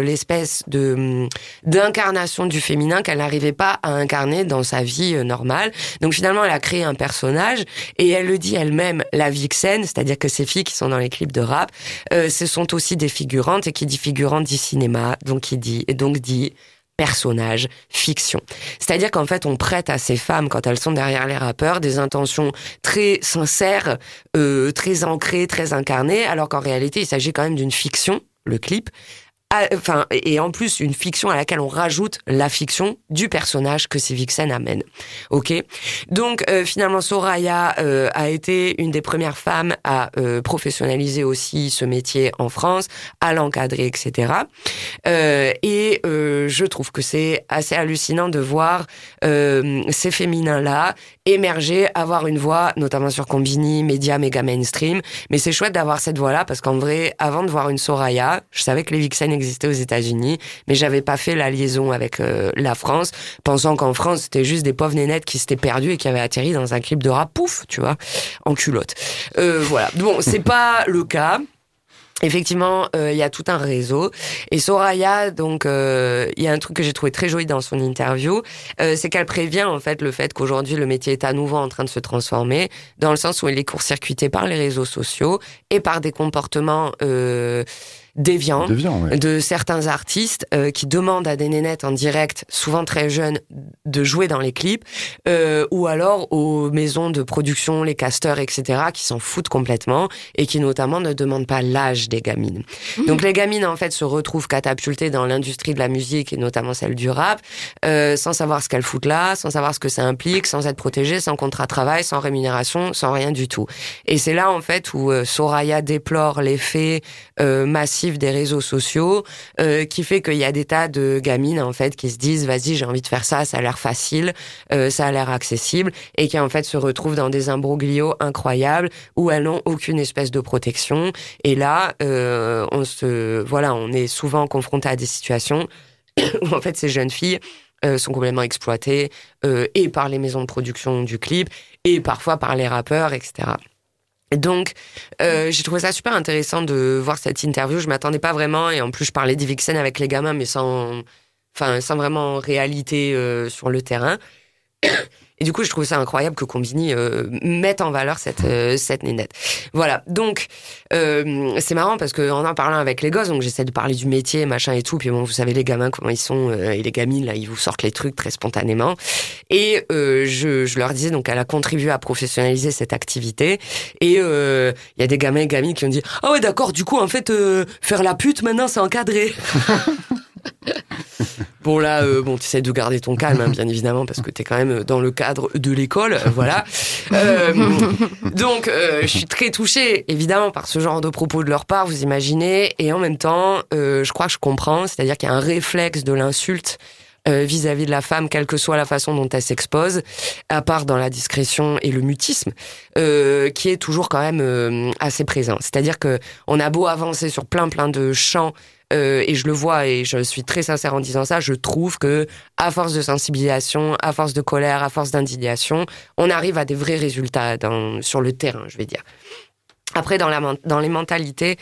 l'espèce de hum, d'incarnation du féminin qu'elle n'arrivait pas à incarner dans sa vie euh, normale. Donc finalement, elle a créé un personnage et elle le dit elle-même, la vixen, c'est-à-dire que ces filles qui sont dans les clips de rap, euh, ce sont aussi des figurantes et qui dit figurante dit cinéma, donc qui dit et donc dit personnage, fiction. C'est-à-dire qu'en fait, on prête à ces femmes, quand elles sont derrière les rappeurs, des intentions très sincères, euh, très ancrées, très incarnées, alors qu'en réalité, il s'agit quand même d'une fiction, le clip, enfin, et en plus une fiction à laquelle on rajoute la fiction du personnage que ces vixen amènent. Ok, donc euh, finalement Soraya euh, a été une des premières femmes à euh, professionnaliser aussi ce métier en France, à l'encadrer, etc. Et je trouve que c'est assez hallucinant de voir ces féminins-là émerger, avoir une voix, notamment sur Combini, média méga mainstream. Mais c'est chouette d'avoir cette voix-là parce qu'en vrai, avant de voir une Soraya, je savais que les vixen existaient aux États-Unis, mais j'avais pas fait la liaison avec euh, la France, pensant qu'en France c'était juste des pauvres nénettes qui s'étaient perdues et qui avaient atterri dans un clip de rap, pouf, tu vois, en culotte. Euh, voilà. Bon, c'est pas le cas. Effectivement, euh, il y a tout un réseau. Et Soraya, donc, euh, il y a un truc que j'ai trouvé très joli dans son interview, euh, c'est qu'elle prévient en fait le fait qu'aujourd'hui le métier est à nouveau en train de se transformer, dans le sens où il est court-circuité par les réseaux sociaux et par des comportements déviants Déviant, ouais. de certains artistes euh, qui demandent à des nénettes en direct, souvent très jeunes, de jouer dans les clips, euh, ou alors aux maisons de production, les casteurs, etc., qui s'en foutent complètement et qui notamment ne demandent pas l'âge des gamines. Donc les gamines en fait se retrouvent catapultées dans l'industrie de la musique et notamment celle du rap, euh, sans savoir ce qu'elles foutent là, sans savoir ce que ça implique, sans être protégées, sans contrat de travail, sans rémunération, sans rien du tout. Et c'est là en fait où euh, Soraya déplore l'effet euh, des réseaux sociaux euh, qui fait qu'il y a des tas de gamines en fait qui se disent vas-y j'ai envie de faire ça ça a l'air facile euh, ça a l'air accessible et qui en fait se retrouvent dans des imbroglios incroyables où elles n'ont aucune espèce de protection. Et là euh, on se voilà on est souvent confronté à des situations où en fait ces jeunes filles sont complètement exploitées et par les maisons de production du clip et parfois par les rappeurs etc donc, euh, j'ai trouvé ça super intéressant de voir cette interview. Je m'attendais pas vraiment, et en plus, je parlais d'Ivixen avec les gamins, mais sans, enfin, sans vraiment réalité euh, sur le terrain. Et du coup, je trouve ça incroyable que Combini euh, mette en valeur cette euh, cette nénette. Voilà. Donc, euh, c'est marrant parce que en en parlant avec les gosses, donc j'essaie de parler du métier, machin et tout. Puis bon, vous savez les gamins comment ils sont euh, et les gamines là, ils vous sortent les trucs très spontanément. Et euh, je, je leur disais donc elle a contribué à professionnaliser cette activité. Et euh, il y a des gamins et gamines qui ont dit ah ouais d'accord. Du coup en fait faire la pute maintenant c'est encadré. Bon là, euh, bon, tu essaies de garder ton calme, hein, bien évidemment, parce que t'es quand même dans le cadre de l'école, euh, voilà. Euh, donc, euh, je suis très touchée, évidemment, par ce genre de propos de leur part, vous imaginez, et en même temps, je crois que je comprends, c'est-à-dire qu'il y a un réflexe de l'insulte vis-à-vis de la femme, quelle que soit la façon dont elle s'expose, à part dans la discrétion et le mutisme, euh, qui est toujours quand même euh, assez présent. C'est-à-dire que on a beau avancer sur plein plein de champs euh, et je le vois et je suis très sincère en disant ça, je trouve que à force de sensibilisation, à force de colère, à force d'indignation, on arrive à des vrais résultats sur le terrain, je vais dire. Après, dans, les mentalités,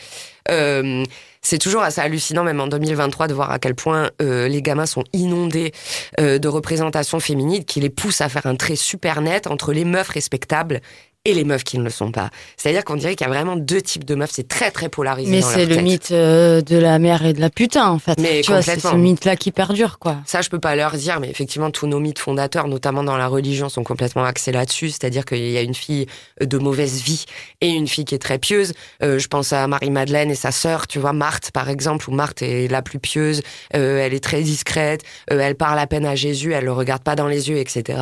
euh, c'est toujours assez hallucinant, même en 2023, de voir à quel point euh, les gamins sont inondés de représentations féminines qui les poussent à faire un trait super net entre les meufs respectables et les meufs qui ne le sont pas. C'est-à-dire qu'on dirait qu'il y a vraiment deux types de meufs. C'est très, très polarisé. Mais c'est le tête. mythe euh, de la mère et de la putain, en fait. Mais tu vois, c'est ce mythe-là qui perdure, quoi. Ça, je peux pas leur dire, mais effectivement, tous nos mythes fondateurs, notamment dans la religion, sont complètement axés là-dessus. C'est-à-dire qu'il y a une fille de mauvaise vie et une fille qui est très pieuse. Euh, je pense à Marie-Madeleine et sa sœur, tu vois, Marthe, par exemple, où Marthe est la plus pieuse. Euh, elle est très discrète. euh, elle parle à peine à Jésus. Elle le regarde pas dans les yeux, etc.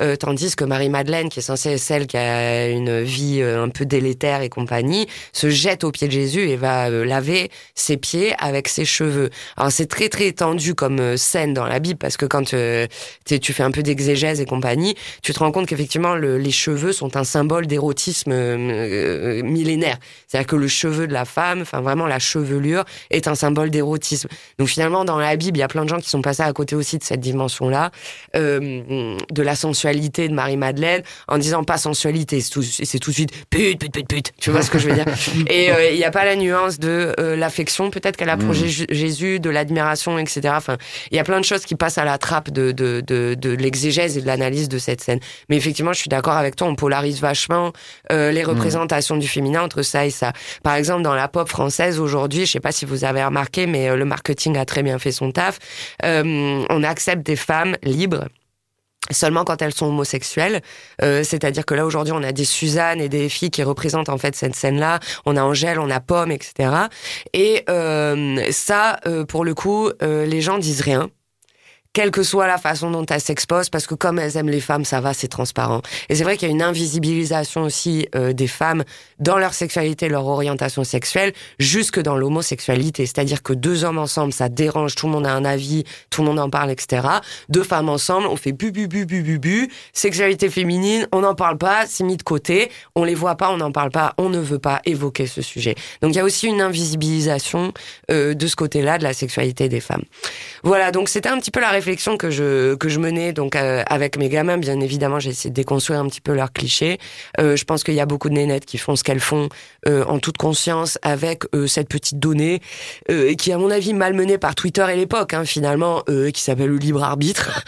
Euh, tandis que Marie-Madeleine, qui est censée être celle qui a une vie euh, un peu délétère et compagnie, se jette aux pieds de Jésus et va euh, laver ses pieds avec ses cheveux. Alors c'est très très étendu comme euh, scène dans la Bible parce que quand tu fais un peu d'exégèse et compagnie, tu te rends compte qu'effectivement le- les cheveux sont un symbole d'érotisme millénaire. C'est-à-dire que le cheveu de la femme, enfin vraiment la chevelure, est un symbole d'érotisme. Donc finalement dans la Bible, il y a plein de gens qui sont passés à côté aussi de cette dimension-là, de la sensualité de Marie-Madeleine, en disant pas sensualité, tout, c'est tout de suite pute, pute, pute, pute. Tu vois ce que je veux dire Et euh, il n'y a pas la nuance de euh, l'affection peut-être qu'elle a pour Mm. Jésus- de l'admiration, etc. Enfin, il y a plein de choses qui passent à la trappe de, de, de, de l'exégèse et de l'analyse de cette scène. Mais effectivement, je suis d'accord avec toi, on polarise vachement euh, les représentations du féminin entre ça et ça. Par exemple, dans la pop française aujourd'hui, je sais pas si vous avez remarqué, mais le marketing a très bien fait son taf. On accepte des femmes libres seulement quand elles sont homosexuelles. Euh, C'est-à-dire que là, aujourd'hui, on a des Suzanne et des filles qui représentent en fait cette scène-là. On a Angèle, on a Pomme, etc. Et euh, ça, euh, pour le coup, euh, les gens disent rien quelle que soit la façon dont elles s'exposent, parce que comme elles aiment les femmes, ça va, c'est transparent. Et c'est vrai qu'il y a une invisibilisation aussi euh, des femmes dans leur sexualité, leur orientation sexuelle, jusque dans l'homosexualité. C'est-à-dire que deux hommes ensemble, ça dérange, tout le monde a un avis, tout le monde en parle, etc. Deux femmes ensemble, on fait bu, bu, bu, bu, bu, bu. Sexualité féminine, on n'en parle pas, c'est mis de côté, on les voit pas, on n'en parle pas, on ne veut pas évoquer ce sujet. Donc il y a aussi une invisibilisation euh, de ce côté-là de la sexualité des femmes. Voilà, donc c'était un petit peu la réflexion que je que je menais donc euh, avec mes gamins. Bien évidemment, j'ai essayé de déconstruire un petit peu leurs clichés. Euh, je pense qu'il y a beaucoup de nénettes qui font ce qu'elles font euh, en toute conscience avec euh, cette petite donnée euh, et qui, à mon avis, malmenée par Twitter et l'époque, hein, finalement, euh, qui s'appelle le libre arbitre.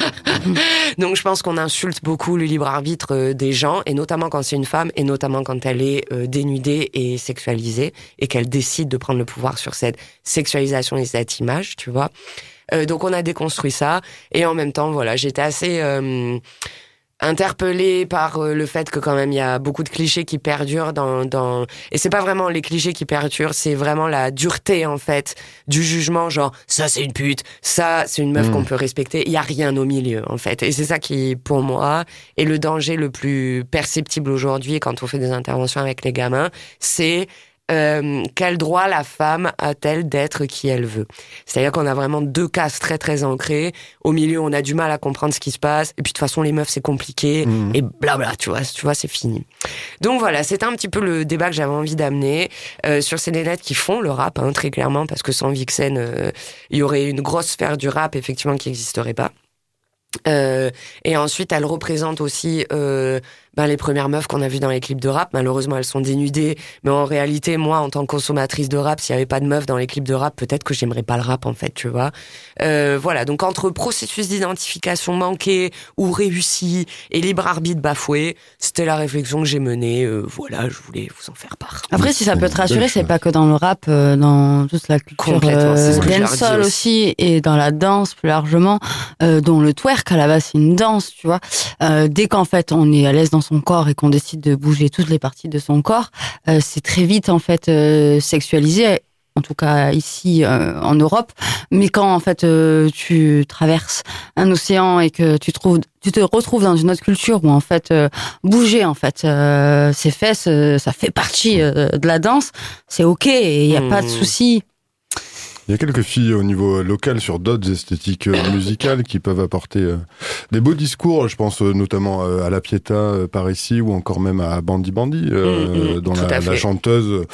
donc, je pense qu'on insulte beaucoup le libre arbitre des gens, et notamment quand c'est une femme, et notamment quand elle est dénudée et sexualisée, et qu'elle décide de prendre le pouvoir sur cette sexualisation et cette image, tu vois. Euh, donc on a déconstruit ça. Et en même temps voilà j'étais assez euh, interpellée par euh, le fait que quand même il y a beaucoup de clichés qui perdurent dans dans et c'est pas vraiment les clichés qui perdurent c'est vraiment la dureté en fait du jugement genre ça c'est une pute ça c'est une meuf Mm. qu'on peut respecter. Il y a rien au milieu en fait. Et c'est ça qui pour moi est le danger le plus perceptible aujourd'hui quand on fait des interventions avec les gamins c'est euh, quel droit la femme a-t-elle d'être qui elle veut? C'est-à-dire qu'on a vraiment deux cases très très ancrées. Au milieu, on a du mal à comprendre ce qui se passe. Et puis de toute façon, les meufs, c'est compliqué. Et blabla, tu vois, tu vois, c'est fini. Donc voilà, c'était un petit peu le débat que j'avais envie d'amener euh, sur ces nénettes qui font le rap, hein, très clairement, parce que sans Vixen, euh, il y aurait une grosse sphère du rap, effectivement, qui n'existerait pas. Euh, et ensuite, elle représente aussi euh, ben, les premières meufs qu'on a vues dans les clips de rap. Malheureusement, elles sont dénudées. Mais en réalité, moi, en tant que consommatrice de rap, s'il n'y avait pas de meufs dans les clips de rap, peut-être que j'aimerais pas le rap, en fait, tu vois. Euh, voilà. Donc, entre processus d'identification manqué ou réussi et libre arbitre bafoué, c'était la réflexion que j'ai menée. Euh, voilà, je voulais vous en faire part. Après, si ça peut te rassurer, c'est pas que dans le rap, euh, dans toute la culture dancehall aussi. aussi, et dans la danse plus largement, euh, dont le twerk à la base c'est une danse, tu vois. Euh, dès qu'en fait on est à l'aise dans son corps et qu'on décide de bouger toutes les parties de son corps, euh, c'est très vite en fait euh, sexualisé. En tout cas ici euh, en Europe, mais quand en fait euh, tu traverses un océan et que tu trouves, tu te retrouves dans une autre culture où en fait euh, bouger en fait euh, ses fesses, euh, ça fait partie de la danse, c'est ok il y a pas de Mmh. souci. Il y a quelques filles au niveau local sur d'autres esthétiques euh, musicales qui peuvent apporter euh, des beaux discours. Je pense euh, notamment à La Pietà par ici ou encore même à Bandy Bandy, euh, Mm, mm, dont la, chanteuse,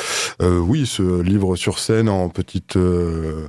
euh, oui, se livre sur scène en petite, euh,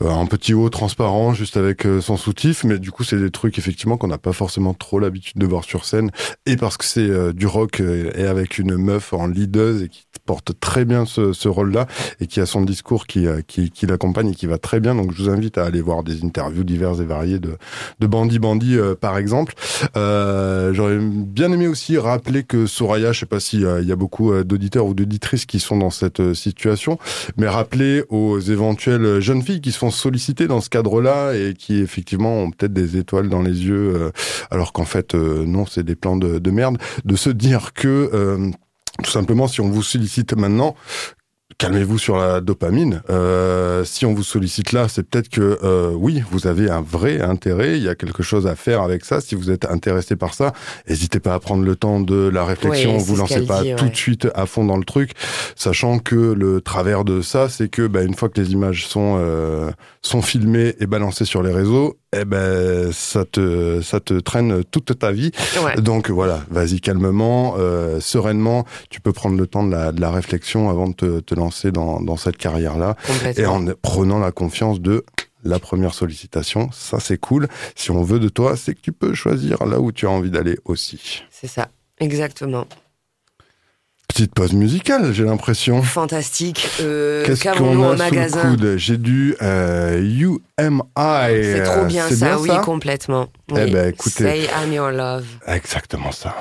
en petit haut transparent, juste avec son soutif. Mais du coup, c'est des trucs effectivement qu'on n'a pas forcément trop l'habitude de voir sur scène, et parce que c'est euh, du rock et avec une meuf en leaduse et qui porte très bien ce, ce rôle-là et qui a son discours qui, euh, qui, qui l'accompagne et qui va très bien. Donc je vous invite à aller voir des interviews diverses et variées de, de Bandy Bandy euh, par exemple. Euh, J'aurais bien aimé aussi rappeler que Soraya, je sais pas s'il y a beaucoup euh, d'auditeurs ou d'auditrices qui sont dans cette euh, situation, mais rappeler aux éventuelles jeunes filles qui se font solliciter dans ce cadre-là et qui effectivement ont peut-être des étoiles dans les yeux, euh, alors qu'en fait euh, non, c'est des plans de, de merde, de se dire que euh, tout simplement, si on vous sollicite maintenant, calmez-vous sur la dopamine. Euh, si on vous sollicite là, c'est peut-être que euh, oui, vous avez un vrai intérêt. Il y a quelque chose à faire avec ça. Si vous êtes intéressé par ça, n'hésitez pas à prendre le temps de la réflexion. Vous ce lancez pas dit, tout ouais. de suite à fond dans le truc, sachant que le travers de ça, c'est que bah, une fois que les images sont euh, sont filmées et balancées sur les réseaux, eh ben ça te ça te traîne toute ta vie. Ouais. Donc voilà, vas-y calmement, euh, sereinement. Tu peux prendre le temps de la, de la réflexion avant de te, te lancer dans, dans cette carrière-là. Complètement. Et en prenant la confiance de la première sollicitation, ça c'est cool. Si on veut de toi, c'est que tu peux choisir là où tu as envie d'aller aussi. C'est ça, exactement. Petite pause musicale, j'ai l'impression. Fantastique. Euh, Qu'est-ce qu'on a sous le magasin coude J'ai du euh, UMI. C'est trop euh, bien ça, oui, complètement. Eh ben, écoutez. Say I'm your love. Exactement ça.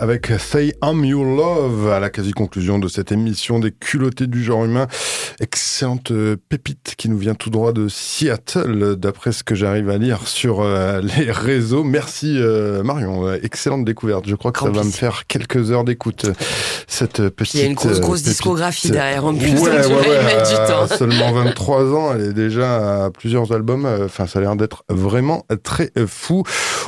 Avec Say I'm Your Love à la quasi-conclusion de cette émission des culottés du genre humain. Excellente euh, pépite qui nous vient tout droit de Seattle, d'après ce que j'arrive à lire sur euh, les réseaux. Merci euh, Marion, excellente découverte. Je crois que ça va me faire quelques heures d'écoute. Cette petite. Il y a une grosse, grosse pépite. discographie derrière en plus, Ouais, tu ouais, ouais, du temps. Seulement 23 ans, elle est déjà à plusieurs albums. Enfin, ça a l'air d'être vraiment très fou.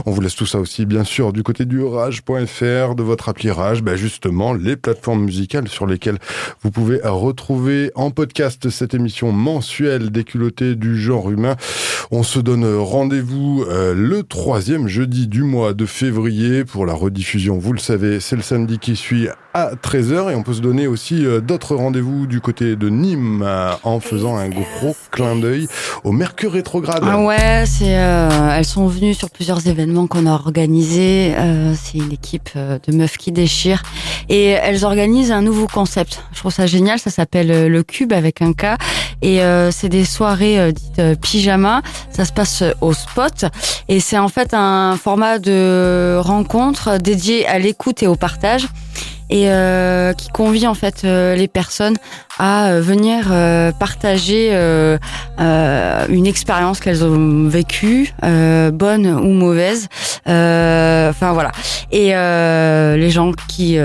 On vous laisse tout ça aussi, bien sûr, du côté du rage.fr, de votre appli Rage, ben justement, les plateformes musicales sur lesquelles vous pouvez retrouver en podcast cette émission mensuelle des culottés du genre humain. On se donne rendez-vous euh, le troisième jeudi du mois de février pour la rediffusion. Vous le savez, c'est le samedi qui suit à 13h et on peut se donner aussi euh, d'autres rendez-vous du côté de Nîmes euh, en faisant un gros clin d'œil au Mercure rétrograde. Ah ouais, c'est elles sont venues sur plusieurs événements qu'on a organisés. C'est une équipe de meufs qui déchirent et elles organisent un nouveau concept. Je trouve ça génial. Ça s'appelle le Cube avec K et euh, c'est des soirées euh, dites euh, pyjama. Ça se passe au spot et c'est en fait un format de rencontre dédié à l'écoute et au partage. Et euh, qui convie en fait euh, les personnes à euh, venir partager une expérience qu'elles ont vécue, bonne ou mauvaise. Enfin voilà. Et les gens qui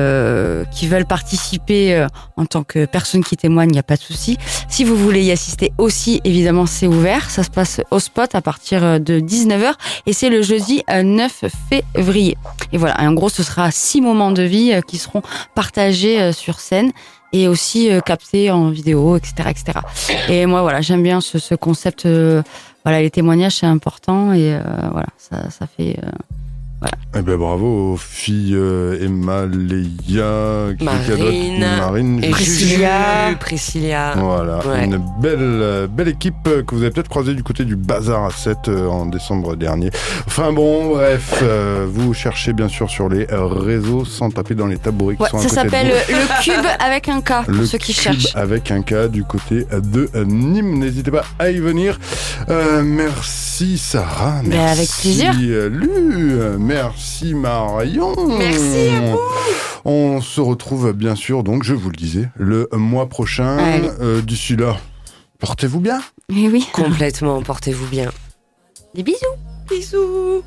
qui veulent participer en tant que personne qui témoigne, il n'y a pas de souci. Si vous voulez y assister aussi, évidemment, c'est ouvert. Ça se passe au spot à partir de 19h et c'est le jeudi euh, 9 février. Et voilà. Et en gros, ce sera six moments de vie qui seront partagés euh, sur scène et aussi euh, captés en vidéo, etc., etc. Et moi, voilà, j'aime bien ce, ce concept. euh, voilà, les témoignages, c'est important et voilà, ça fait. Voilà. Eh ben bravo aux filles euh, Emma, Léa, Marine, Marine, et Priscilla. Voilà, Ouais. une belle, euh, belle équipe que vous avez peut-être croisée du côté du Bazar à 7 euh, en décembre dernier. Enfin bon, bref, euh, vous cherchez bien sûr sur les réseaux sans taper dans les tabourets qui Ouais, sont à ça s'appelle le cube avec un K pour Le ceux qui cube cherchent. avec un K du côté de Nîmes. N'hésitez pas à y venir. Euh, merci Sarah. Ben, Merci avec plaisir. Lu. Merci Marion. Merci à vous. On se retrouve bien sûr, donc je vous le disais, le mois prochain. Euh, D'ici là, portez-vous bien. Eh oui. Complètement, portez-vous bien. Des bisous. Bisous.